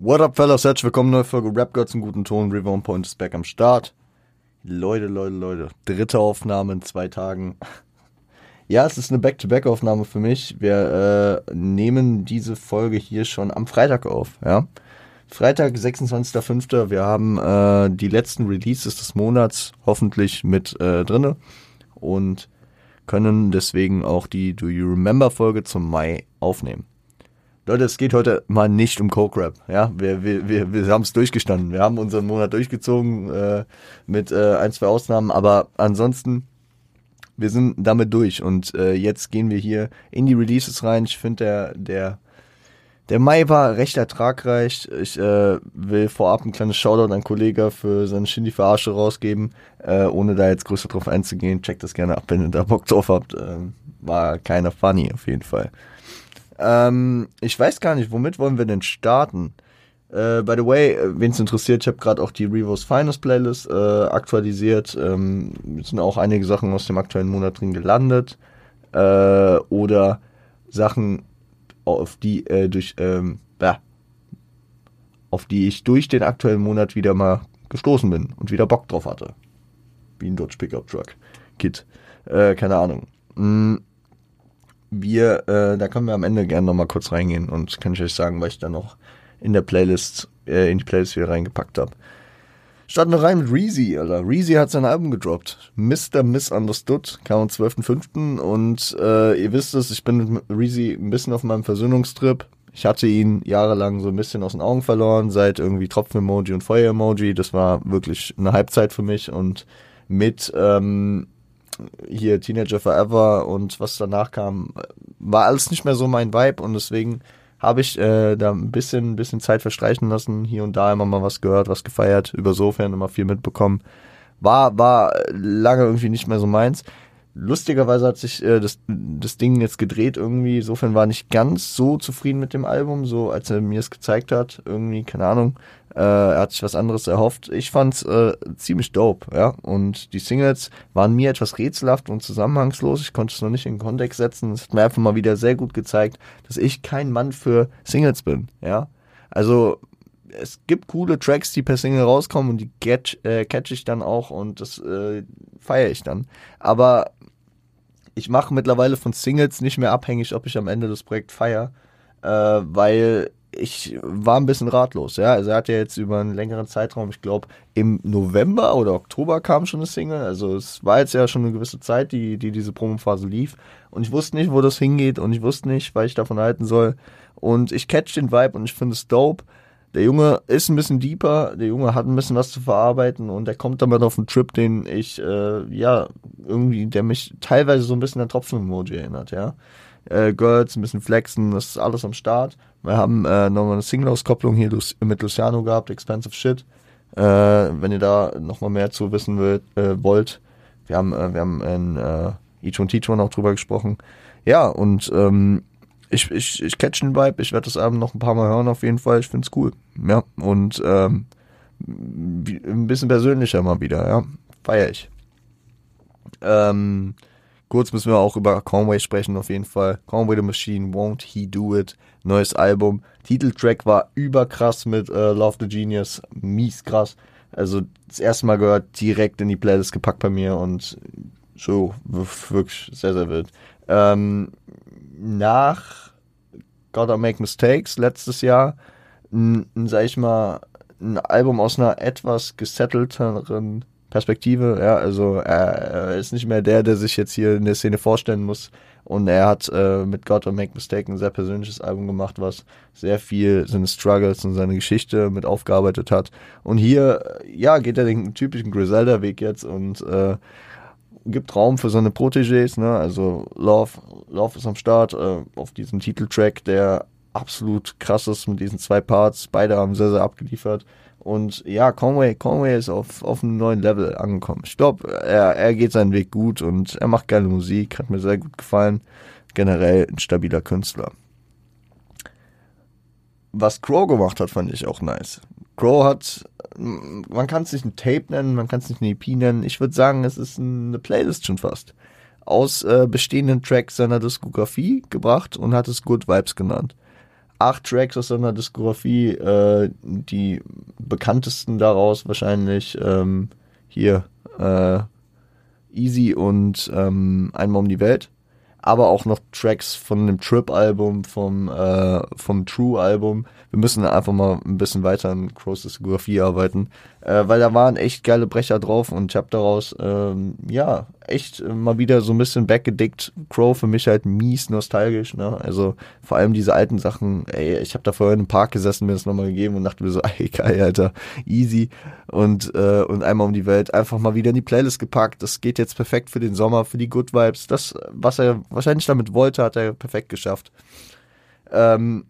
What up, fellas? Herzlich willkommen, neue Folge Rap Girls im guten Ton. On Point ist back am Start. Leute, Leute, Leute. Dritte Aufnahme in zwei Tagen. Ja, es ist eine Back-to-Back-Aufnahme für mich. Wir äh, nehmen diese Folge hier schon am Freitag auf, ja. Freitag, 26.05. Wir haben äh, die letzten Releases des Monats hoffentlich mit äh, drinne und können deswegen auch die Do You Remember Folge zum Mai aufnehmen. Leute, es geht heute mal nicht um Coke Rap. Ja, wir, wir, wir, wir haben es durchgestanden. Wir haben unseren Monat durchgezogen äh, mit äh, ein, zwei Ausnahmen, aber ansonsten, wir sind damit durch. Und äh, jetzt gehen wir hier in die Releases rein. Ich finde, der, der, der Mai war recht ertragreich. Ich äh, will vorab ein kleines Shoutout an Kollege für seine Shindy Verarsche rausgeben, äh, ohne da jetzt größer drauf einzugehen. Checkt das gerne ab, wenn ihr da Bock drauf habt. Äh, war keiner funny auf jeden Fall. Ähm, ich weiß gar nicht, womit wollen wir denn starten? Äh, by the way, äh, wen es interessiert, ich habe gerade auch die Revo's Finest Playlist äh, aktualisiert. Ähm, sind auch einige Sachen aus dem aktuellen Monat drin gelandet. Äh, oder Sachen, auf die äh, durch ähm, bah, auf die ich durch den aktuellen Monat wieder mal gestoßen bin und wieder Bock drauf hatte. Wie ein Dodge Pickup Truck Kit. Äh, keine Ahnung. Mm, wir, äh, da können wir am Ende gerne nochmal kurz reingehen und kann ich euch sagen, was ich da noch in der Playlist, äh, in die Playlist wieder reingepackt habe. Starten wir rein mit Reezy, Alter. Reezy hat sein Album gedroppt. Mr. Misunderstood kam am 12.05. Und äh, ihr wisst es, ich bin mit Reezy ein bisschen auf meinem Versöhnungstrip. Ich hatte ihn jahrelang so ein bisschen aus den Augen verloren, seit irgendwie Tropfen-Emoji und Feuer-Emoji. Das war wirklich eine Halbzeit für mich. Und mit ähm, hier Teenager Forever und was danach kam, war alles nicht mehr so mein Vibe und deswegen habe ich äh, da ein bisschen, bisschen Zeit verstreichen lassen, hier und da immer mal was gehört, was gefeiert, über sofern immer viel mitbekommen. War, war lange irgendwie nicht mehr so meins. Lustigerweise hat sich äh, das, das Ding jetzt gedreht irgendwie. Insofern war nicht ganz so zufrieden mit dem Album, so als er mir es gezeigt hat. Irgendwie, keine Ahnung. Äh, er hat sich was anderes erhofft. Ich fand's äh, ziemlich dope, ja. Und die Singles waren mir etwas rätselhaft und zusammenhangslos. Ich konnte es noch nicht in den Kontext setzen. Es hat mir einfach mal wieder sehr gut gezeigt, dass ich kein Mann für Singles bin, ja. Also es gibt coole Tracks, die per Single rauskommen und die catch, äh, catch ich dann auch und das äh, feiere ich dann. Aber ich mache mittlerweile von Singles nicht mehr abhängig, ob ich am Ende das Projekt feiere, äh, weil ich war ein bisschen ratlos, ja. Also er hat ja jetzt über einen längeren Zeitraum, ich glaube im November oder Oktober kam schon eine Single. Also es war jetzt ja schon eine gewisse Zeit, die, die diese Promophase lief. Und ich wusste nicht, wo das hingeht und ich wusste nicht, was ich davon halten soll. Und ich catch den Vibe und ich finde es dope. Der Junge ist ein bisschen deeper, der Junge hat ein bisschen was zu verarbeiten und der kommt damit auf einen Trip, den ich, äh, ja, irgendwie, der mich teilweise so ein bisschen an Tropfen-Emoji erinnert, ja. Äh, Girls, ein bisschen flexen, das ist alles am Start. Wir haben äh, nochmal eine Single-Auskopplung hier mit Luciano gehabt, Expensive Shit. Äh, wenn ihr da nochmal mehr zu wissen wollt, äh, wollt. Wir haben, äh, wir haben in äh, und Teach auch drüber gesprochen. Ja, und ähm, ich, ich, ich catch den Vibe, ich werde das Album noch ein paar Mal hören auf jeden Fall, ich find's cool. Ja, und ähm, ein bisschen persönlicher mal wieder, ja. Feier ich. Ähm, kurz müssen wir auch über Conway sprechen, auf jeden Fall. Conway the Machine, Won't He Do It, neues Album. Titeltrack war überkrass mit äh, Love the Genius, mies krass. Also das erste Mal gehört, direkt in die Playlist gepackt bei mir und so, wirklich sehr, sehr wild. Ähm, nach Gotta Make Mistakes letztes Jahr, ein, sag ich mal, ein Album aus einer etwas gesettelteren Perspektive. Ja, also er, ist nicht mehr der, der sich jetzt hier in der Szene vorstellen muss. Und er hat äh, mit Gotta Make Mistakes ein sehr persönliches Album gemacht, was sehr viel seine Struggles und seine Geschichte mit aufgearbeitet hat. Und hier, ja, geht er den typischen Griselda-Weg jetzt und äh, gibt Raum für seine Protégés, ne? Also Love, Love ist am Start äh, auf diesem Titeltrack, der absolut krass ist mit diesen zwei Parts. Beide haben sehr, sehr abgeliefert. Und ja, Conway, Conway ist auf, auf einem neuen Level angekommen. Ich glaube, er, er geht seinen Weg gut und er macht geile Musik, hat mir sehr gut gefallen. Generell ein stabiler Künstler. Was Crow gemacht hat, fand ich auch nice. Crow hat, man kann es nicht ein Tape nennen, man kann es nicht eine EP nennen. Ich würde sagen, es ist eine Playlist schon fast. Aus äh, bestehenden Tracks seiner Diskografie gebracht und hat es Good Vibes genannt. acht Tracks aus seiner Diskografie, äh, die bekanntesten daraus wahrscheinlich ähm, hier äh, Easy und ähm, Einmal um die Welt aber auch noch Tracks von dem Trip-Album, vom, äh, vom True-Album. Wir müssen einfach mal ein bisschen weiter an Crows Diskografie arbeiten, äh, weil da waren echt geile Brecher drauf und ich habe daraus, ähm, ja, echt mal wieder so ein bisschen backgedickt. Crow für mich halt mies nostalgisch, ne? Also vor allem diese alten Sachen, ey, ich habe da vorher in einem Park gesessen, mir das nochmal gegeben und dachte mir so, ey, geil, Alter, easy. Und, äh, und einmal um die Welt einfach mal wieder in die Playlist gepackt. Das geht jetzt perfekt für den Sommer, für die Good Vibes. Das, was er wahrscheinlich damit wollte, hat er perfekt geschafft. Ähm,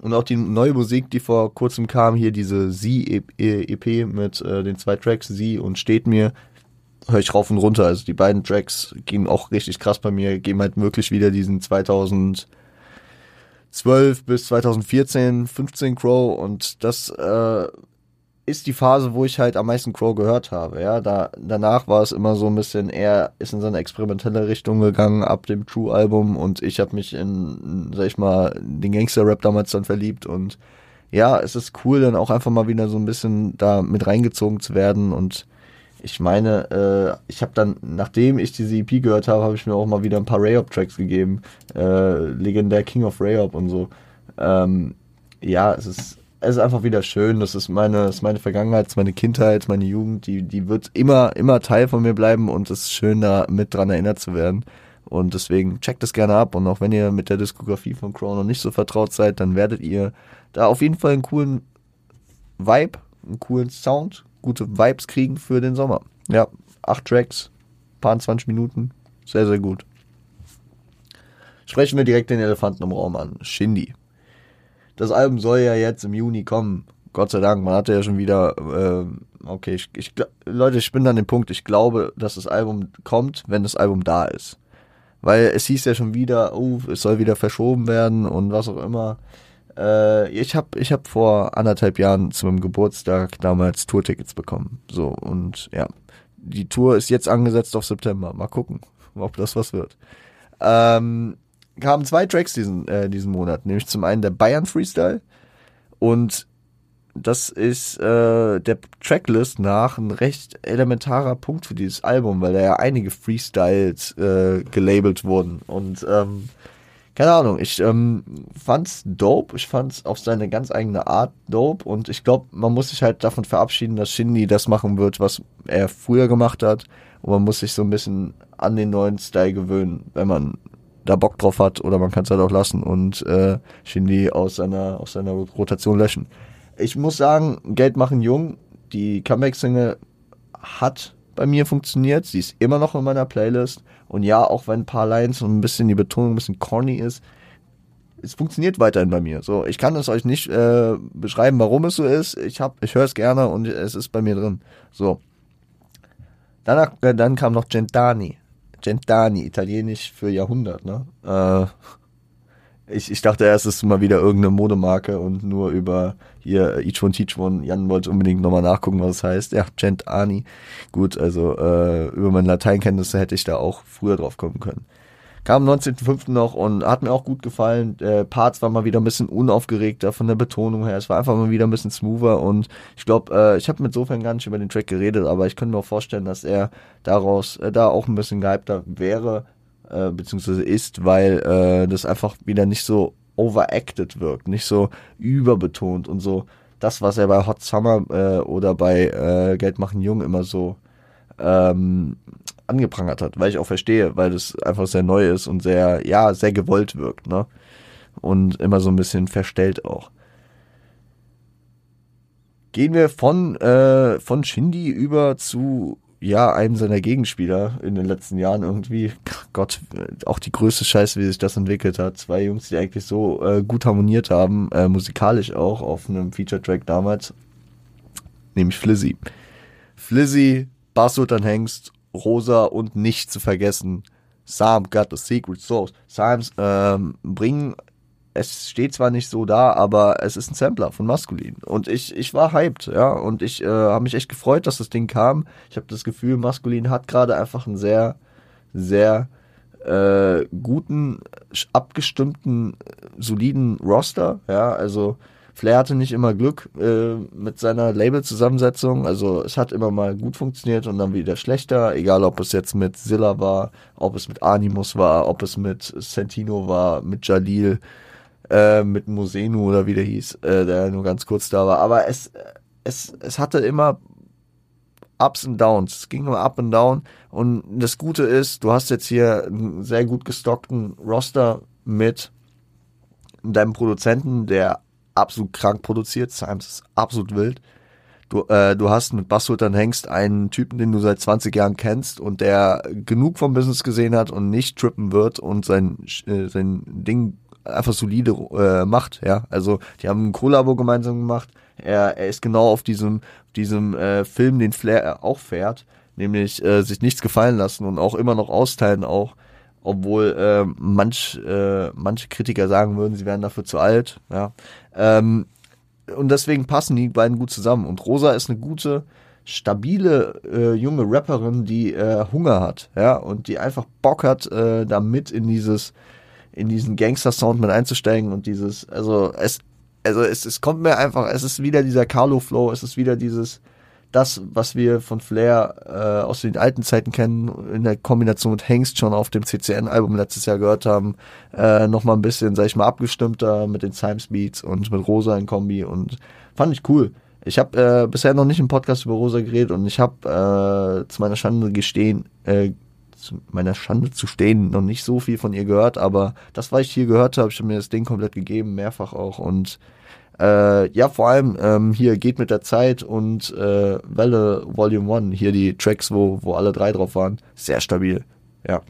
und auch die neue Musik, die vor kurzem kam, hier diese Sie-EP mit äh, den zwei Tracks, Sie und Steht mir, höre ich rauf und runter. Also die beiden Tracks gehen auch richtig krass bei mir, geben halt wirklich wieder diesen 2012 bis 2014, 15 Crow und das äh, ist die Phase, wo ich halt am meisten Crow gehört habe. Ja, da danach war es immer so ein bisschen eher ist in so eine experimentelle Richtung gegangen ab dem True Album und ich habe mich in, sag ich mal, den Gangster Rap damals dann verliebt und ja, es ist cool, dann auch einfach mal wieder so ein bisschen da mit reingezogen zu werden und ich meine, äh, ich habe dann, nachdem ich diese EP gehört habe, habe ich mir auch mal wieder ein paar Rayop-Tracks gegeben. Äh, legendär King of Rayop und so. Ähm, ja, es ist, es ist einfach wieder schön. Das ist meine, das ist meine Vergangenheit, ist meine Kindheit, meine Jugend. Die, die wird immer, immer Teil von mir bleiben und es ist schön, da mit dran erinnert zu werden. Und deswegen checkt es gerne ab. Und auch wenn ihr mit der Diskografie von Crow noch nicht so vertraut seid, dann werdet ihr da auf jeden Fall einen coolen Vibe, einen coolen Sound, gute Vibes kriegen für den Sommer. Ja, acht Tracks, paar 20 Minuten, sehr, sehr gut. Sprechen wir direkt den Elefanten im Raum an. Shindy. Das Album soll ja jetzt im Juni kommen. Gott sei Dank, man hatte ja schon wieder, äh, okay, ich, ich, Leute, ich bin an dem Punkt, ich glaube, dass das Album kommt, wenn das Album da ist. Weil es hieß ja schon wieder, oh, es soll wieder verschoben werden und was auch immer. Äh, ich habe ich hab vor anderthalb Jahren zu meinem Geburtstag damals Tourtickets bekommen. So, und ja, die Tour ist jetzt angesetzt auf September. Mal gucken, ob das was wird. Ähm, kamen zwei Tracks diesen, äh, diesen Monat, nämlich zum einen der Bayern Freestyle und das ist äh, der Tracklist nach ein recht elementarer Punkt für dieses Album, weil da ja einige Freestyles äh, gelabelt wurden und ähm, keine Ahnung, ich ähm, fand's dope, ich fand's auf seine ganz eigene Art dope. Und ich glaube, man muss sich halt davon verabschieden, dass Shindy das machen wird, was er früher gemacht hat. Und man muss sich so ein bisschen an den neuen Style gewöhnen, wenn man da Bock drauf hat oder man kann es halt auch lassen und äh, Shindy aus seiner, aus seiner Rotation löschen. Ich muss sagen, Geld machen jung, die Comeback-Single hat bei mir funktioniert, sie ist immer noch in meiner Playlist und ja, auch wenn ein paar Lines und ein bisschen die Betonung ein bisschen corny ist, es funktioniert weiterhin bei mir. So, ich kann es euch nicht äh, beschreiben, warum es so ist. Ich hab, ich höre es gerne und es ist bei mir drin. So. Danach, äh, dann kam noch Gentani. Gentani, italienisch für Jahrhundert, ne? Äh, ich, ich dachte erst, es ist mal wieder irgendeine Modemarke und nur über hier Each One Teach One. Jan wollte unbedingt nochmal nachgucken, was es heißt. Ja, Gent Ani. Gut, also äh, über meine Lateinkenntnisse hätte ich da auch früher drauf kommen können. Kam am 19.05. noch und hat mir auch gut gefallen. Äh, Parts war mal wieder ein bisschen unaufgeregter von der Betonung her. Es war einfach mal wieder ein bisschen smoother und ich glaube, äh, ich habe mit sofern gar nicht über den Track geredet, aber ich könnte mir auch vorstellen, dass er daraus äh, da auch ein bisschen gehypter wäre, äh, beziehungsweise ist, weil äh, das einfach wieder nicht so overacted wirkt, nicht so überbetont und so das, was er bei Hot Summer äh, oder bei äh, Geld machen Jung immer so ähm, angeprangert hat, weil ich auch verstehe, weil das einfach sehr neu ist und sehr, ja, sehr gewollt wirkt, ne? Und immer so ein bisschen verstellt auch. Gehen wir von, äh, von Shindy über zu ja, einem seiner Gegenspieler in den letzten Jahren irgendwie, Gott, auch die größte Scheiße, wie sich das entwickelt hat. Zwei Jungs, die eigentlich so äh, gut harmoniert haben, äh, musikalisch auch auf einem Feature-Track damals, nämlich Flizzy. Flizzy, Basssultan Hengst, Rosa und nicht zu vergessen, Sam got the secret sauce. Sams ähm, bringen es steht zwar nicht so da, aber es ist ein Sampler von Maskulin. Und ich, ich war hyped, ja. Und ich äh, habe mich echt gefreut, dass das Ding kam. Ich habe das Gefühl, Maskulin hat gerade einfach ein sehr, sehr äh, guten, abgestimmten, soliden Roster. Ja, also Flair hatte nicht immer Glück äh, mit seiner Label-Zusammensetzung. Also es hat immer mal gut funktioniert und dann wieder schlechter. Egal, ob es jetzt mit Zilla war, ob es mit Animus war, ob es mit Santino war, mit Jalil, äh, mit Mosenu oder wie der hieß, äh, der nur ganz kurz da war. Aber es, es, es hatte immer Ups und Downs. Es ging nur up und down. Und das Gute ist, du hast jetzt hier einen sehr gut gestockten Roster mit deinem Produzenten, der absolut krank produziert. Symes ist absolut wild. Du, äh, du hast mit Basshuttern Hengst einen Typen, den du seit 20 Jahren kennst und der genug vom Business gesehen hat und nicht trippen wird und sein, äh, sein Ding einfach solide äh, macht. Ja, also die haben ein Kollabo gemeinsam gemacht. Er, er ist genau auf diesem, diesem äh, Film, den Flair auch fährt, nämlich äh, sich nichts gefallen lassen und auch immer noch austeilen auch, obwohl äh, manch, äh, manche Kritiker sagen würden, sie wären dafür zu alt. Ja. Ähm, und deswegen passen die beiden gut zusammen. Und Rosa ist eine gute, stabile äh, junge Rapperin, die äh, Hunger hat, ja, und die einfach Bock hat, äh, da in dieses, in diesen Gangster-Sound mit einzusteigen und dieses, also es, also es, es kommt mir einfach, es ist wieder dieser Carlo-Flow, es ist wieder dieses, das, was wir von Flair äh, aus den alten Zeiten kennen, in der Kombination mit Hengst schon auf dem CCN-Album letztes Jahr gehört haben, äh, nochmal ein bisschen, sag ich mal, abgestimmter mit den Times Beats und mit Rosa in Kombi und fand ich cool. Ich habe äh, bisher noch nicht im Podcast über Rosa geredet und ich habe äh, zu meiner Schande gestehen, äh, zu meiner Schande zu stehen, noch nicht so viel von ihr gehört, aber das, was ich hier gehört habe, ich habe mir das Ding komplett gegeben, mehrfach auch und äh, ja, vor allem ähm, hier geht mit der Zeit und äh, Welle Volume 1, hier die Tracks, wo, wo alle drei drauf waren, sehr stabil. Ja.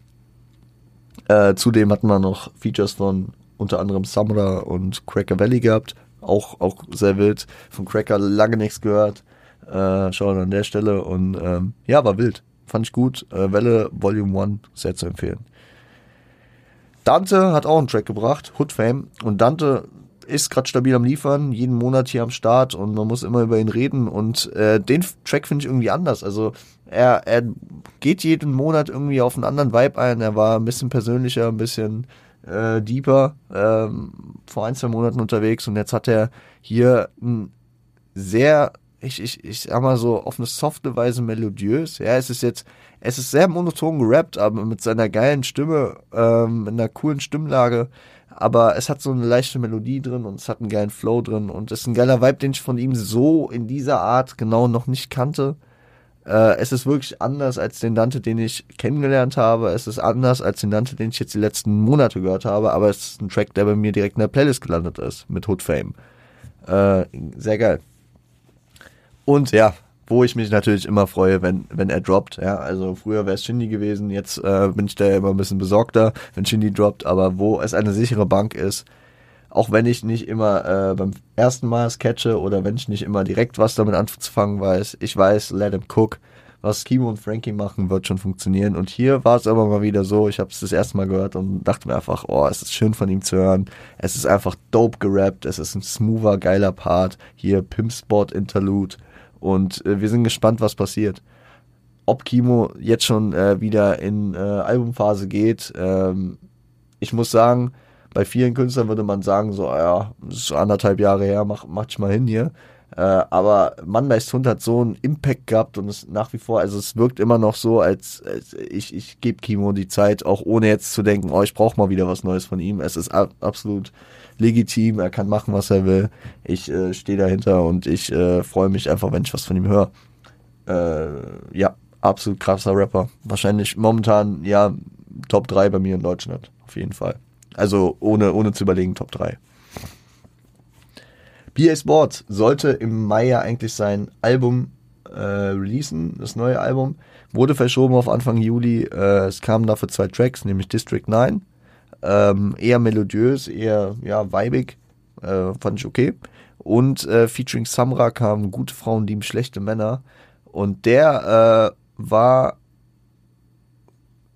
Äh, zudem hatten wir noch Features von unter anderem Samra und Cracker Valley gehabt. Auch, auch sehr wild. Von Cracker lange nichts gehört. Äh, schauen an der Stelle. Und ähm, ja, war wild. Fand ich gut. Äh, Welle Volume 1 sehr zu empfehlen. Dante hat auch einen Track gebracht, Hood Fame. Und Dante ist gerade stabil am Liefern, jeden Monat hier am Start und man muss immer über ihn reden. Und äh, den Track finde ich irgendwie anders. Also er, er geht jeden Monat irgendwie auf einen anderen Vibe ein. Er war ein bisschen persönlicher, ein bisschen äh, deeper ähm, vor ein, zwei Monaten unterwegs und jetzt hat er hier ein sehr, ich, ich, ich sag mal so, auf eine softe Weise melodiös. Ja, es ist jetzt, es ist sehr monoton gerappt, aber mit seiner geilen Stimme, ähm, mit einer coolen Stimmlage aber es hat so eine leichte Melodie drin und es hat einen geilen Flow drin und es ist ein geiler Vibe, den ich von ihm so in dieser Art genau noch nicht kannte. Äh, es ist wirklich anders als den Dante, den ich kennengelernt habe. Es ist anders als den Dante, den ich jetzt die letzten Monate gehört habe, aber es ist ein Track, der bei mir direkt in der Playlist gelandet ist mit Hood Fame. Äh, sehr geil. Und ja, wo ich mich natürlich immer freue, wenn, wenn er droppt. Ja, also früher wäre es Shindy gewesen, jetzt äh, bin ich da immer ein bisschen besorgter, wenn Shindy droppt, aber wo es eine sichere Bank ist, auch wenn ich nicht immer äh, beim ersten Mal es catche oder wenn ich nicht immer direkt was damit anzufangen weiß, ich weiß, let him cook. Was Kimo und Frankie machen, wird schon funktionieren. Und hier war es aber mal wieder so, ich habe es das erste Mal gehört und dachte mir einfach, oh, es ist schön von ihm zu hören. Es ist einfach dope gerappt, es ist ein smoother, geiler Part. Hier Pimp Spot Interlude und äh, wir sind gespannt, was passiert. Ob Kimo jetzt schon äh, wieder in äh, Albumphase geht, ähm, ich muss sagen, bei vielen Künstlern würde man sagen, so, ja, ist anderthalb Jahre her, mach, mach ich mal hin hier. Äh, aber Mondays Hund hat so einen Impact gehabt und es nach wie vor, also es wirkt immer noch so, als, als ich, ich gebe Kimo die Zeit, auch ohne jetzt zu denken, oh, ich brauche mal wieder was Neues von ihm. Es ist ab, absolut legitim, er kann machen, was er will. Ich äh, stehe dahinter und ich äh, freue mich einfach, wenn ich was von ihm höre. Äh, ja, absolut krasser Rapper. Wahrscheinlich momentan, ja, Top 3 bei mir in Deutschland, auf jeden Fall. Also ohne, ohne zu überlegen, Top 3. BA Sports sollte im Mai ja eigentlich sein Album äh, releasen, das neue Album. Wurde verschoben auf Anfang Juli. Äh, es kamen dafür zwei Tracks, nämlich District 9 ähm, eher melodiös, eher ja, weibig. Äh, fand ich okay. Und äh, featuring Samra kamen gute Frauen, lieben schlechte Männer. Und der äh, war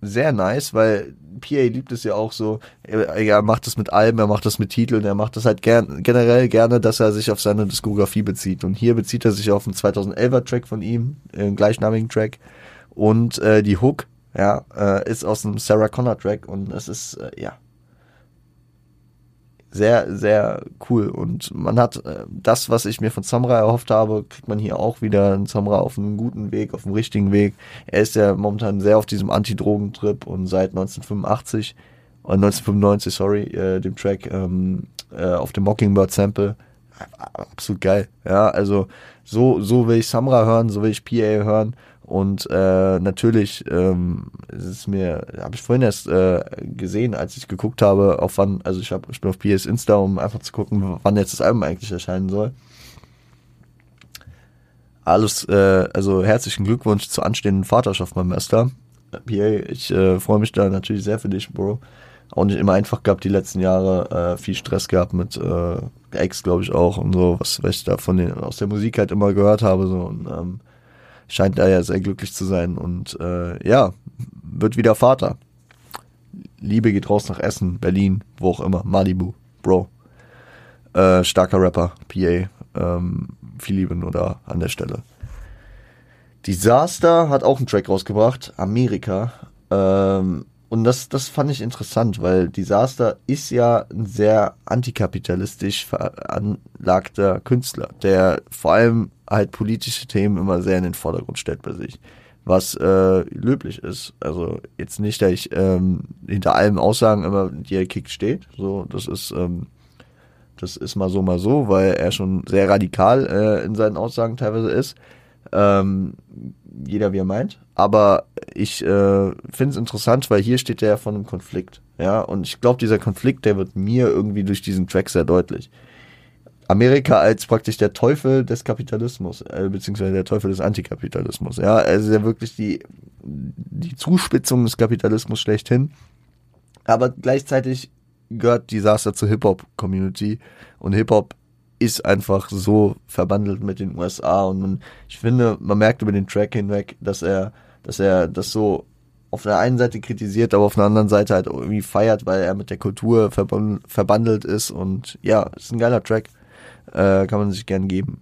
sehr nice, weil PA liebt es ja auch so, er, er macht das mit Alben, er macht das mit Titeln, er macht das halt gern, generell gerne, dass er sich auf seine Diskografie bezieht. Und hier bezieht er sich auf einen 2011er Track von ihm, einen gleichnamigen Track. Und äh, die Hook Ja, äh, ist aus einem Sarah Connor Track und es ist, äh, ja, sehr, sehr cool. Und man hat äh, das, was ich mir von Samurai erhofft habe, kriegt man hier auch wieder. Ein Samurai auf einem guten Weg, auf dem richtigen Weg. Er ist ja momentan sehr auf diesem Anti-Drogen-Trip und seit 1985, äh, 1995, sorry, äh, dem Track ähm, äh, auf dem Mockingbird-Sample. Absolut geil. Ja, also so, so will ich Samurai hören, so will ich PA hören. Und äh, natürlich ähm, ist es mir, habe ich vorhin erst äh, gesehen, als ich geguckt habe, auf wann, also ich, hab, ich bin auf PS Insta, um einfach zu gucken, wann jetzt das Album eigentlich erscheinen soll. Alles, äh, also herzlichen Glückwunsch zur anstehenden Vaterschaft, mein Meister. PA, ich äh, freue mich da natürlich sehr für dich, Bro. Auch nicht immer einfach gehabt die letzten Jahre, äh, viel Stress gehabt mit äh, Ex, glaube ich auch und so, was, was ich da von den, aus der Musik halt immer gehört habe, so und ähm, scheint da ja sehr glücklich zu sein und äh, ja, wird wieder Vater. Liebe geht raus nach Essen, Berlin, wo auch immer, Malibu, Bro. Äh, starker Rapper, PA. Ähm, viel Liebe nur da an der Stelle. Disaster hat auch einen Track rausgebracht, Amerika. Ähm, und das, das fand ich interessant, weil Disaster ist ja ein sehr antikapitalistisch veranlagter Künstler, der vor allem halt politische Themen immer sehr in den Vordergrund stellt bei sich. Was äh, löblich ist. Also jetzt nicht, dass ich ähm, hinter allem Aussagen immer die er kickt steht. So, das ist, ähm, das ist mal so, mal so, weil er schon sehr radikal äh, in seinen Aussagen teilweise ist. Ähm, jeder wie er meint. Aber ich äh, finde es interessant, weil hier steht der von einem Konflikt. Ja, und ich glaube, dieser Konflikt, der wird mir irgendwie durch diesen Track sehr deutlich. Amerika als praktisch der Teufel des Kapitalismus, äh, beziehungsweise der Teufel des Antikapitalismus. Ja, also ja wirklich die, die Zuspitzung des Kapitalismus schlechthin. Aber gleichzeitig gehört Disaster zur Hip-Hop-Community und Hip-Hop ist einfach so verbandelt mit den USA und man, ich finde, man merkt über den Track hinweg, dass er, dass er das so auf der einen Seite kritisiert, aber auf der anderen Seite halt irgendwie feiert, weil er mit der Kultur verbandelt ist und ja, ist ein geiler Track, äh, kann man sich gern geben.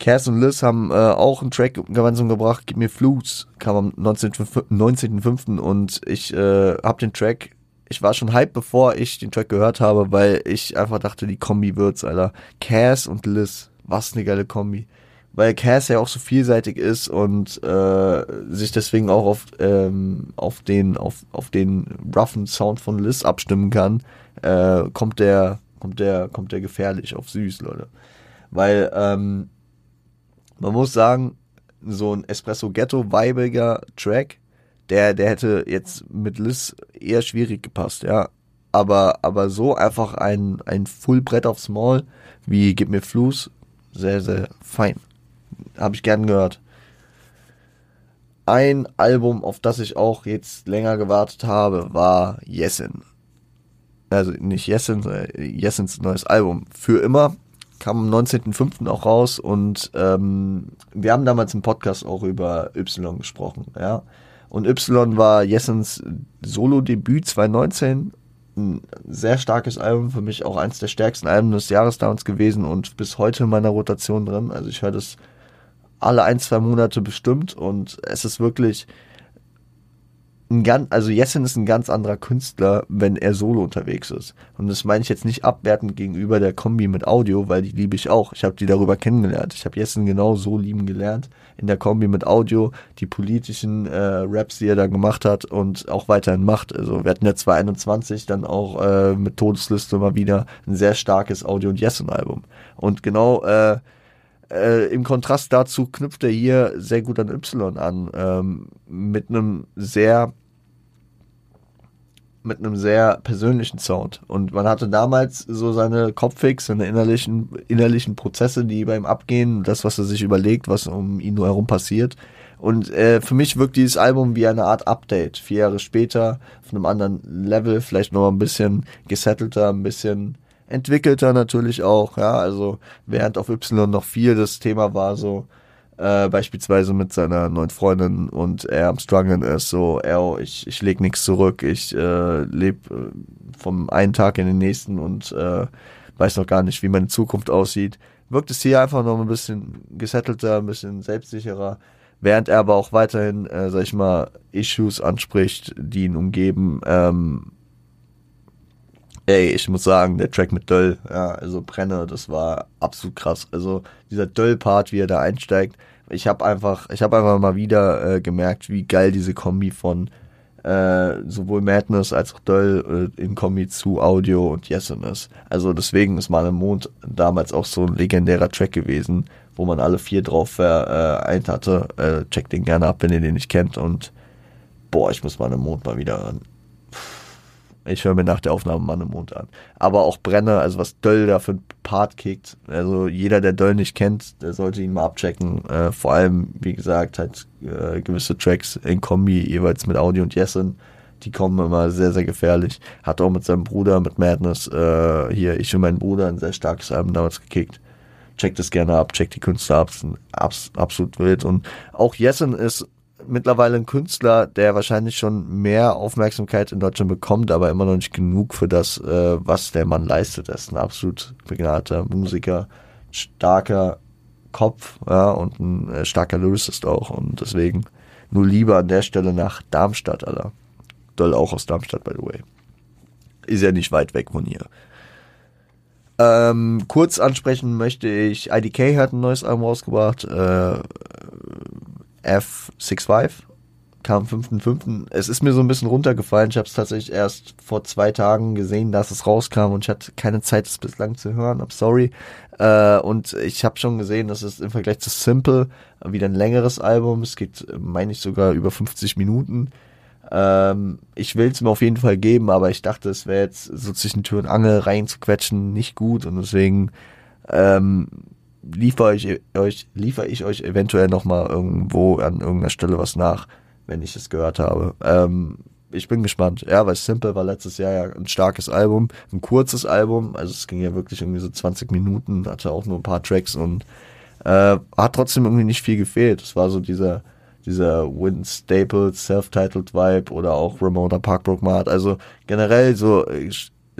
Cass und Liz haben äh, auch einen Track gemeinsam gebracht, Gib mir Flus, kam am 19.05. 19 und ich äh, habe den Track ich war schon hype, bevor ich den Track gehört habe, weil ich einfach dachte, die Kombi wird's, Alter. Cass und Liz, was eine geile Kombi. Weil Cass ja auch so vielseitig ist und äh, sich deswegen auch auf, ähm, auf den, auf, auf den roughen Sound von Liz abstimmen kann, äh, kommt der, kommt der, kommt der gefährlich auf süß, Leute. Weil, ähm, man muss sagen, so ein Espresso Ghetto-weibiger Track der, der hätte jetzt mit Liz eher schwierig gepasst, ja. Aber, aber so einfach ein, ein Fullbrett aufs Maul wie Gib mir Fluss, sehr, sehr fein. Habe ich gern gehört. Ein Album, auf das ich auch jetzt länger gewartet habe, war Yesin. Also nicht Yesin, Yesins neues Album. Für immer. Kam am 19.05. auch raus und ähm, wir haben damals im Podcast auch über Y gesprochen, ja. Und Y war Jessens Solo-Debüt 2019. Ein sehr starkes Album, für mich auch eins der stärksten Alben des Jahres damals gewesen und bis heute in meiner Rotation drin. Also ich höre das alle ein, zwei Monate bestimmt und es ist wirklich ein ganz, also Jessen ist ein ganz anderer Künstler, wenn er solo unterwegs ist. Und das meine ich jetzt nicht abwertend gegenüber der Kombi mit Audio, weil die liebe ich auch. Ich habe die darüber kennengelernt. Ich habe Jessen genau so lieben gelernt in der Kombi mit Audio, die politischen äh, Raps, die er da gemacht hat und auch weiterhin macht. Also wir hatten ja 2021 dann auch äh, mit Todesliste mal wieder ein sehr starkes Audio- und Jessen-Album. Und genau äh, äh, im Kontrast dazu knüpft er hier sehr gut an Y an, ähm, mit einem sehr mit einem sehr persönlichen Sound. Und man hatte damals so seine Kopfix, seine innerlichen, innerlichen Prozesse, die bei ihm abgehen, das, was er sich überlegt, was um ihn nur herum passiert. Und äh, für mich wirkt dieses Album wie eine Art Update. Vier Jahre später, auf einem anderen Level, vielleicht noch ein bisschen gesettelter, ein bisschen entwickelter natürlich auch. Ja, also während auf Y noch viel das Thema war, so äh, beispielsweise mit seiner neuen Freundin und er am Struggeln ist, so, er, ich, ich leg nichts zurück, ich äh, lebe äh, vom einen Tag in den nächsten und äh, weiß noch gar nicht, wie meine Zukunft aussieht. Wirkt es hier einfach noch ein bisschen gesettelter, ein bisschen selbstsicherer, während er aber auch weiterhin, äh, sag ich mal, Issues anspricht, die ihn umgeben. Ähm, ey, ich muss sagen, der Track mit Döll, ja, also Brenne, das war absolut krass. Also dieser Döll-Part, wie er da einsteigt, ich habe einfach, ich habe einfach mal wieder äh, gemerkt, wie geil diese Kombi von äh, sowohl Madness als auch Döll äh, in Kombi zu Audio und Yesin ist. Also deswegen ist Mal im Mond damals auch so ein legendärer Track gewesen, wo man alle vier drauf vereint äh, hatte. Äh, checkt den gerne ab, wenn ihr den nicht kennt. Und boah, ich muss Mal im Mond mal wieder hören. Ich höre mir nach der Aufnahme Mann im Mond an. Aber auch Brenner, also was Döll da für ein Part kickt. Also jeder, der Döll nicht kennt, der sollte ihn mal abchecken. Äh, vor allem, wie gesagt, halt äh, gewisse Tracks in Kombi, jeweils mit Audio und Jessen. Die kommen immer sehr, sehr gefährlich. Hat auch mit seinem Bruder, mit Madness, äh, hier, ich und mein Bruder, ein sehr starkes Album damals gekickt. Checkt es gerne ab, checkt die Künstler ab, sind abs absolut wild. Und auch Jessen ist mittlerweile ein Künstler, der wahrscheinlich schon mehr Aufmerksamkeit in Deutschland bekommt, aber immer noch nicht genug für das, äh, was der Mann leistet. Er ist ein absolut begnadeter Musiker, starker Kopf ja, und ein äh, starker Lyricist auch. Und deswegen nur lieber an der Stelle nach Darmstadt, Alter. Doll auch aus Darmstadt, by the way. Ist ja nicht weit weg von hier. Ähm, kurz ansprechen möchte ich, IDK hat ein neues Album rausgebracht. Äh, F65 kam 5.5. Es ist mir so ein bisschen runtergefallen. Ich habe es tatsächlich erst vor zwei Tagen gesehen, dass es rauskam und ich hatte keine Zeit, es bislang zu hören. I'm sorry. Äh, und ich habe schon gesehen, dass es im Vergleich zu Simple wieder ein längeres Album. Es geht, meine ich, sogar über 50 Minuten. Ähm, ich will es mir auf jeden Fall geben, aber ich dachte, es wäre jetzt so zwischen Tür und Angel reinzuquetschen nicht gut und deswegen ähm, liefere ich euch, liefere ich euch eventuell nochmal irgendwo an irgendeiner Stelle was nach, wenn ich es gehört habe. Ähm, ich bin gespannt. Ja, weil Simple war letztes Jahr ja ein starkes Album, ein kurzes Album, also es ging ja wirklich irgendwie so 20 Minuten, hatte auch nur ein paar Tracks und äh, hat trotzdem irgendwie nicht viel gefehlt. Es war so dieser dieser Win Staples Self-Titled Vibe oder auch Ramona Parkbrook Mart. Also generell so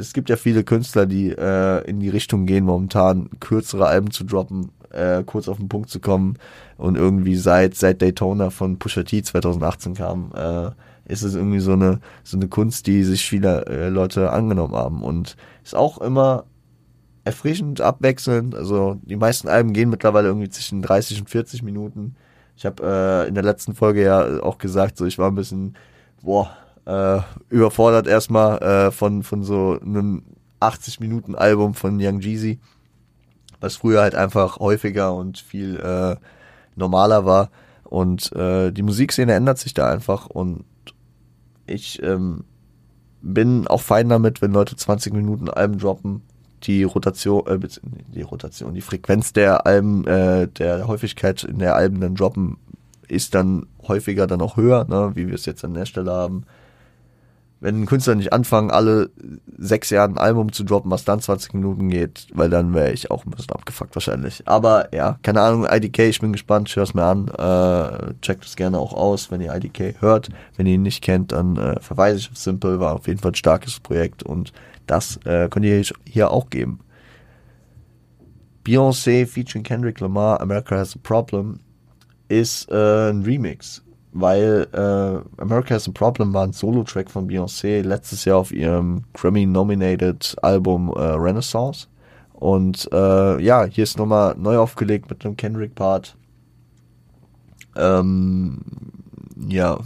es gibt ja viele Künstler, die äh, in die Richtung gehen, momentan kürzere Alben zu droppen, äh, kurz auf den Punkt zu kommen und irgendwie seit seit Daytona von Pusha T 2018 kam, äh, ist es irgendwie so eine so eine Kunst, die sich viele äh, Leute angenommen haben und ist auch immer erfrischend, abwechselnd. Also die meisten Alben gehen mittlerweile irgendwie zwischen 30 und 40 Minuten. Ich habe äh, in der letzten Folge ja auch gesagt, so ich war ein bisschen boah äh, überfordert erstmal äh, von, von so einem 80 Minuten Album von Young Jeezy, was früher halt einfach häufiger und viel äh, normaler war. Und äh, die Musikszene ändert sich da einfach und ich ähm, bin auch fein damit, wenn Leute 20 Minuten Alben droppen. Die Rotation, äh, die Rotation, die Frequenz der Alben, äh, der Häufigkeit in der Alben dann droppen, ist dann häufiger dann auch höher, ne, wie wir es jetzt an der Stelle haben wenn ein Künstler nicht anfangen, alle sechs Jahre ein Album zu droppen, was dann 20 Minuten geht, weil dann wäre ich auch ein bisschen abgefuckt wahrscheinlich. Aber ja, keine Ahnung, IDK, ich bin gespannt, höre es mir an, äh, checkt es gerne auch aus, wenn ihr IDK hört. Wenn ihr ihn nicht kennt, dann äh, verweise ich auf Simple, war auf jeden Fall ein starkes Projekt und das äh, könnt ihr hier auch geben. Beyoncé featuring Kendrick Lamar, America Has a Problem, ist äh, ein Remix weil äh, America Has a Problem war ein Solo-Track von Beyoncé letztes Jahr auf ihrem Grammy-nominated Album äh, Renaissance. Und äh, ja, hier ist nochmal neu aufgelegt mit einem Kendrick-Part. Ähm, ja,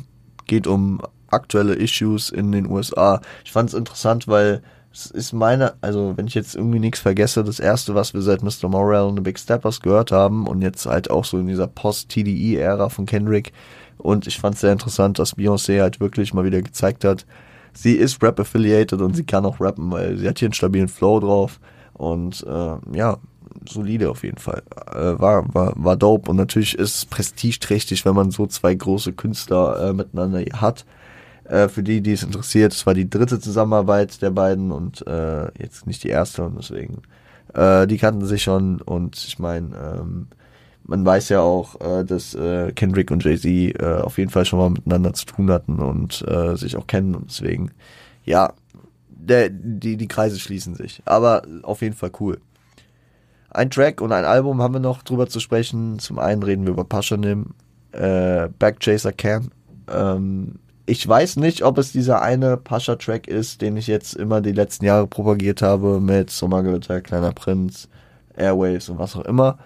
geht um aktuelle Issues in den USA. Ich fand es interessant, weil es ist meine, also wenn ich jetzt irgendwie nichts vergesse, das erste, was wir seit Mr. Morrell und The Big Steppers gehört haben und jetzt halt auch so in dieser Post-TDE-Ära von Kendrick, und ich fand es sehr interessant, dass Beyoncé halt wirklich mal wieder gezeigt hat, sie ist Rap-affiliated und sie kann auch rappen, weil sie hat hier einen stabilen Flow drauf. Und äh, ja, solide auf jeden Fall. Äh, war, war, war dope. Und natürlich ist es prestigeträchtig, wenn man so zwei große Künstler äh, miteinander hat. Äh, für die, die es interessiert, es war die dritte Zusammenarbeit der beiden und äh, jetzt nicht die erste und deswegen. Äh, die kannten sich schon und ich meine, ähm, man weiß ja auch, äh, dass äh, Kendrick und Jay-Z äh, auf jeden Fall schon mal miteinander zu tun hatten und äh, sich auch kennen und deswegen, ja, der, die, die Kreise schließen sich. Aber auf jeden Fall cool. Ein Track und ein Album haben wir noch drüber zu sprechen. Zum einen reden wir über Paschanim. äh, Backchaser Can. Ähm, ich weiß nicht, ob es dieser eine Pascha-Track ist, den ich jetzt immer die letzten Jahre propagiert habe mit Sommergewitter, Kleiner Prinz, Airwaves und was auch immer,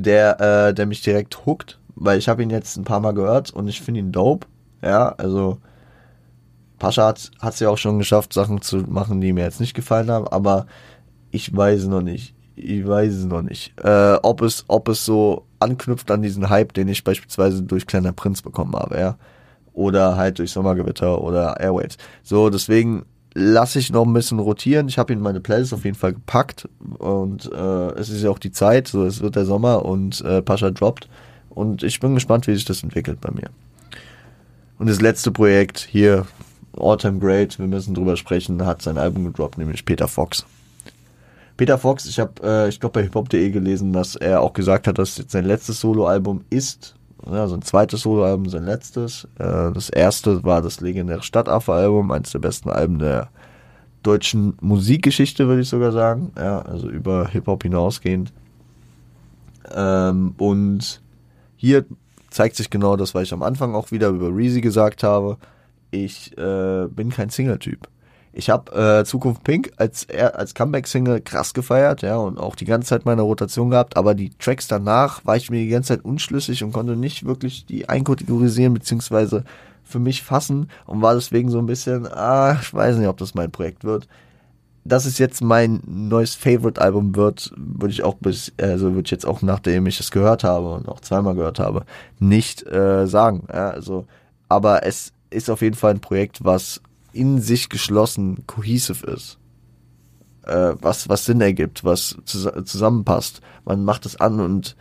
der, äh, der mich direkt hookt, weil ich habe ihn jetzt ein paar Mal gehört und ich finde ihn dope. Ja, also Pascha hat es ja auch schon geschafft, Sachen zu machen, die mir jetzt nicht gefallen haben, aber ich weiß noch nicht. Ich weiß es noch nicht. Äh, ob es, ob es so anknüpft an diesen Hype, den ich beispielsweise durch Kleiner Prinz bekommen habe, ja. Oder halt durch Sommergewitter oder Airwaves. So, deswegen lasse ich noch ein bisschen rotieren. Ich habe ihn in meine Playlist auf jeden Fall gepackt und äh, es ist ja auch die Zeit, so es wird der Sommer und äh, Pascha droppt und ich bin gespannt, wie sich das entwickelt bei mir. Und das letzte Projekt hier, All-Time Great, wir müssen drüber sprechen, hat sein Album gedroppt, nämlich Peter Fox. Peter Fox, ich habe, äh, ich glaube bei hiphop.de gelesen, dass er auch gesagt hat, dass jetzt sein letztes Soloalbum ist. Ja, sein zweites Soloalbum, sein letztes. Äh, das erste war das legendäre Stadtaffe-Album, eines der besten Alben der deutschen Musikgeschichte, würde ich sogar sagen. Ja, also über Hip-Hop hinausgehend. Ähm, und hier zeigt sich genau das, was ich am Anfang auch wieder über Reezy gesagt habe. Ich äh, bin kein Single-Typ. Ich habe äh, Zukunft Pink als als Comeback-Single krass gefeiert, ja, und auch die ganze Zeit meine Rotation gehabt, aber die Tracks danach war ich mir die ganze Zeit unschlüssig und konnte nicht wirklich die einkategorisieren, beziehungsweise für mich fassen und war deswegen so ein bisschen, ah, ich weiß nicht, ob das mein Projekt wird. Dass es jetzt mein neues Favorite-Album wird, würde ich auch bis, also würde ich jetzt auch nachdem ich es gehört habe und auch zweimal gehört habe, nicht äh, sagen. Ja, also, aber es ist auf jeden Fall ein Projekt, was in sich geschlossen cohesive ist. Äh, was, was Sinn ergibt, was zus zusammenpasst. Man macht es an und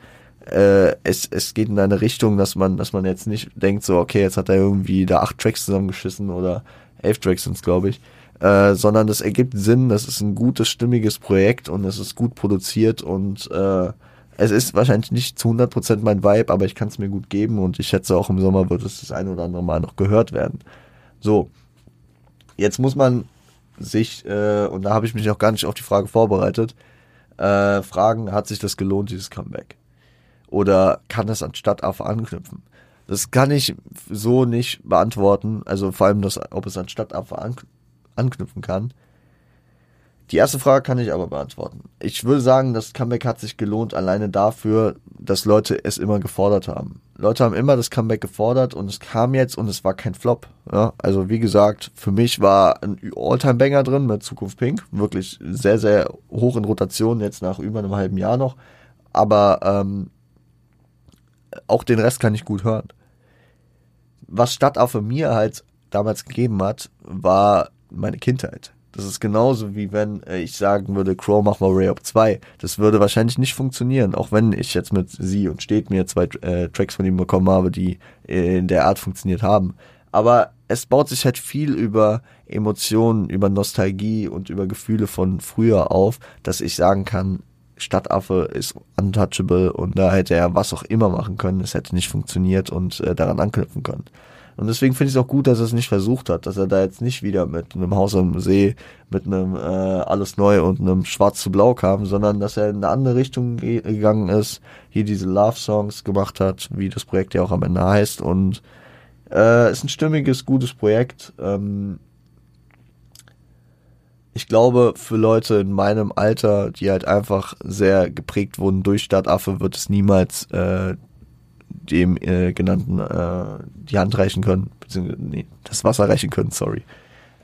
äh, es, es geht in eine Richtung, dass man, dass man jetzt nicht denkt, so, okay, jetzt hat er irgendwie da acht Tracks zusammengeschissen oder elf Tracks sind's, glaube ich. Äh, sondern das ergibt Sinn, das ist ein gutes, stimmiges Projekt und es ist gut produziert und äh, es ist wahrscheinlich nicht zu 100% mein Vibe, aber ich kann es mir gut geben und ich schätze auch im Sommer wird es das ein oder andere Mal noch gehört werden. So, Jetzt muss man sich, äh, und da habe ich mich auch gar nicht auf die Frage vorbereitet, äh, fragen, hat sich das gelohnt, dieses Comeback? Oder kann das anstatt auf anknüpfen? Das kann ich so nicht beantworten, also vor allem, das, ob es anstatt auf anknüpfen kann. Die erste Frage kann ich aber beantworten. Ich würde sagen, das Comeback hat sich gelohnt alleine dafür, dass Leute es immer gefordert haben. Leute haben immer das Comeback gefordert und es kam jetzt und es war kein Flop. Ja, also wie gesagt, für mich war ein All-Time-Banger drin mit Zukunft Pink. Wirklich sehr, sehr hoch in Rotation, jetzt nach über einem halben Jahr noch. Aber ähm, auch den Rest kann ich gut hören. Was Stadtaffe mir halt damals gegeben hat, war meine Kindheit. Das ist genauso wie wenn äh, ich sagen würde, Crow mach mal Ray Up 2. Das würde wahrscheinlich nicht funktionieren, auch wenn ich jetzt mit sie und steht mir zwei äh, Tracks von ihm bekommen habe, die in der Art funktioniert haben. Aber es baut sich halt viel über Emotionen, über Nostalgie und über Gefühle von früher auf, dass ich sagen kann, Stadtaffe ist untouchable und da hätte er was auch immer machen können. Es hätte nicht funktioniert und äh, daran anknüpfen können. Und deswegen finde ich es auch gut, dass er es nicht versucht hat, dass er da jetzt nicht wieder mit einem Haus am See, mit einem äh, alles neu und einem Schwarz zu Blau kam, sondern dass er in eine andere Richtung ge gegangen ist, hier diese Love-Songs gemacht hat, wie das Projekt ja auch am Ende heißt. Und äh, ist ein stimmiges, gutes Projekt. Ähm, ich glaube, für Leute in meinem Alter, die halt einfach sehr geprägt wurden durch Stadtaffe, wird es niemals äh, dem äh, genannten äh, die Hand reichen können, beziehungsweise nee, das Wasser reichen können, sorry.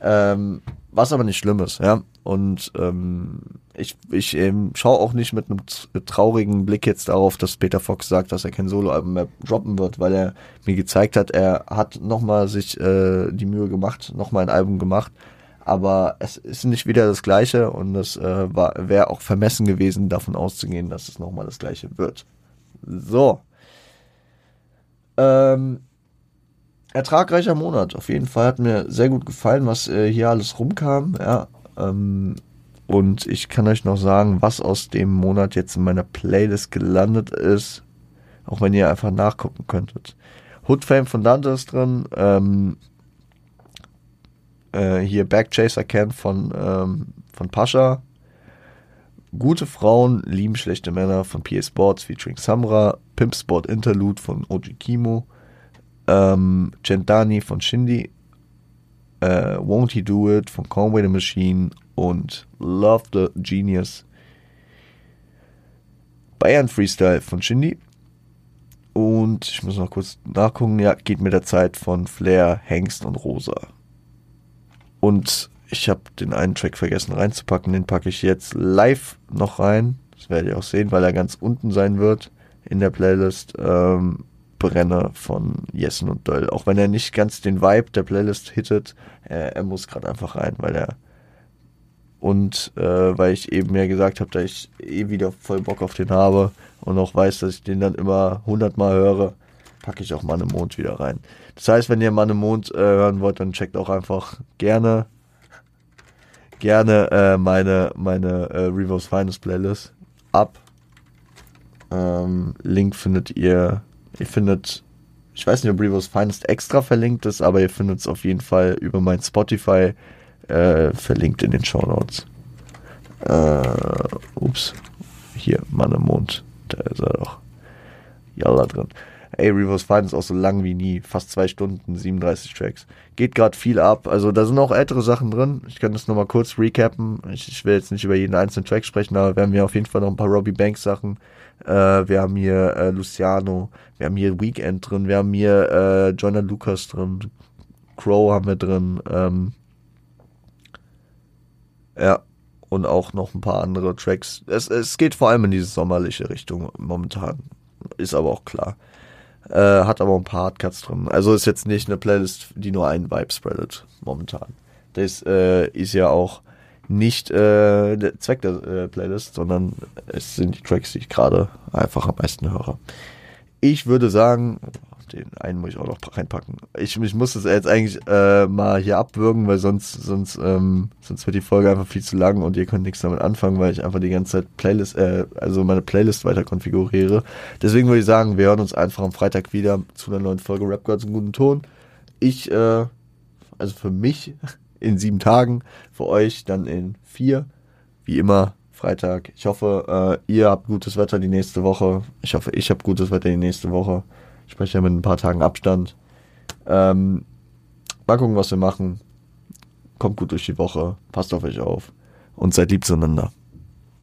Ähm, was aber nicht schlimm ist, ja. Und ähm, ich, ich ähm, schaue auch nicht mit einem traurigen Blick jetzt darauf, dass Peter Fox sagt, dass er kein Soloalbum mehr droppen wird, weil er mir gezeigt hat, er hat nochmal sich äh, die Mühe gemacht, nochmal ein Album gemacht. Aber es ist nicht wieder das Gleiche und es äh, wäre auch vermessen gewesen, davon auszugehen, dass es nochmal das Gleiche wird. So. Ähm, ertragreicher Monat, auf jeden Fall. Hat mir sehr gut gefallen, was äh, hier alles rumkam. Ja, ähm, und ich kann euch noch sagen, was aus dem Monat jetzt in meiner Playlist gelandet ist. Auch wenn ihr einfach nachgucken könntet. Hood Fame von Dante ist drin. Ähm, äh, hier Backchaser Camp von, ähm, von Pascha. Gute Frauen lieben schlechte Männer von PA Sports featuring Samra, Pimp Sport Interlude von Oji Kimo, ähm, Gentani von Shindy, äh, Won't He Do It von Conway the Machine und Love the Genius. Bayern Freestyle von Shindy. Und ich muss noch kurz nachgucken, ja, geht mit der Zeit von Flair, Hengst und Rosa. Und ich habe den einen Track vergessen reinzupacken, den packe ich jetzt live noch rein. Das werdet ihr auch sehen, weil er ganz unten sein wird in der Playlist. Ähm, Brenner von Jessen und Döll. Auch wenn er nicht ganz den Vibe der Playlist hittet, äh, er muss gerade einfach rein, weil er und äh, weil ich eben ja gesagt habe, dass ich eh wieder voll Bock auf den habe und auch weiß, dass ich den dann immer hundertmal höre, packe ich auch Mann im Mond wieder rein. Das heißt, wenn ihr Mann im Mond äh, hören wollt, dann checkt auch einfach gerne gerne äh, meine meine äh, Revo's Finest Playlist ab. Ähm, Link findet ihr, ihr findet, ich weiß nicht, ob Revo's Finest extra verlinkt ist, aber ihr findet es auf jeden Fall über mein Spotify äh, verlinkt in den Show Notes. Äh, ups, hier, Mann im Mond, da ist er doch. Jalla drin. Ey, Reverse Fight ist auch so lang wie nie. Fast zwei Stunden, 37 Tracks. Geht gerade viel ab. Also da sind auch ältere Sachen drin. Ich kann das nochmal kurz recappen. Ich, ich, will jetzt nicht über jeden einzelnen Track sprechen, aber wir haben hier auf jeden Fall noch ein paar Robbie Banks Sachen. Äh, wir haben hier äh, Luciano. Wir haben hier Weekend drin. Wir haben hier äh, Joyner Lucas drin. Crow haben wir drin. Ähm, ja. Und auch noch ein paar andere Tracks. Es, es geht vor allem in diese sommerliche Richtung momentan. Ist aber auch klar. Äh, hat aber ein paar Hardcuts drin. Also ist jetzt nicht eine Playlist, die nur einen Vibe spreadet, momentan. Das äh, ist ja auch nicht äh, der Zweck der äh, Playlist, sondern es sind die Tracks, die ich gerade einfach am meisten höre. Ich würde sagen, den einen muss ich auch noch reinpacken. Ich, ich muss das jetzt eigentlich äh, mal hier abwürgen, weil sonst, sonst, ähm, sonst wird die Folge einfach viel zu lang und ihr könnt nichts damit anfangen, weil ich einfach die ganze Zeit Playlist, äh, also meine Playlist weiter konfiguriere. Deswegen würde ich sagen, wir hören uns einfach am Freitag wieder zu einer neuen Folge Rap Gods im guten Ton. Ich, äh, also für mich in sieben Tagen, für euch dann in vier. Wie immer, Freitag. Ich hoffe, äh, ihr habt gutes Wetter die nächste Woche. Ich hoffe, ich habe gutes Wetter die nächste Woche. Ich spreche ja mit ein paar Tagen Abstand. Ähm, mal gucken, was wir machen. Kommt gut durch die Woche. Passt auf euch auf. Und seid lieb zueinander.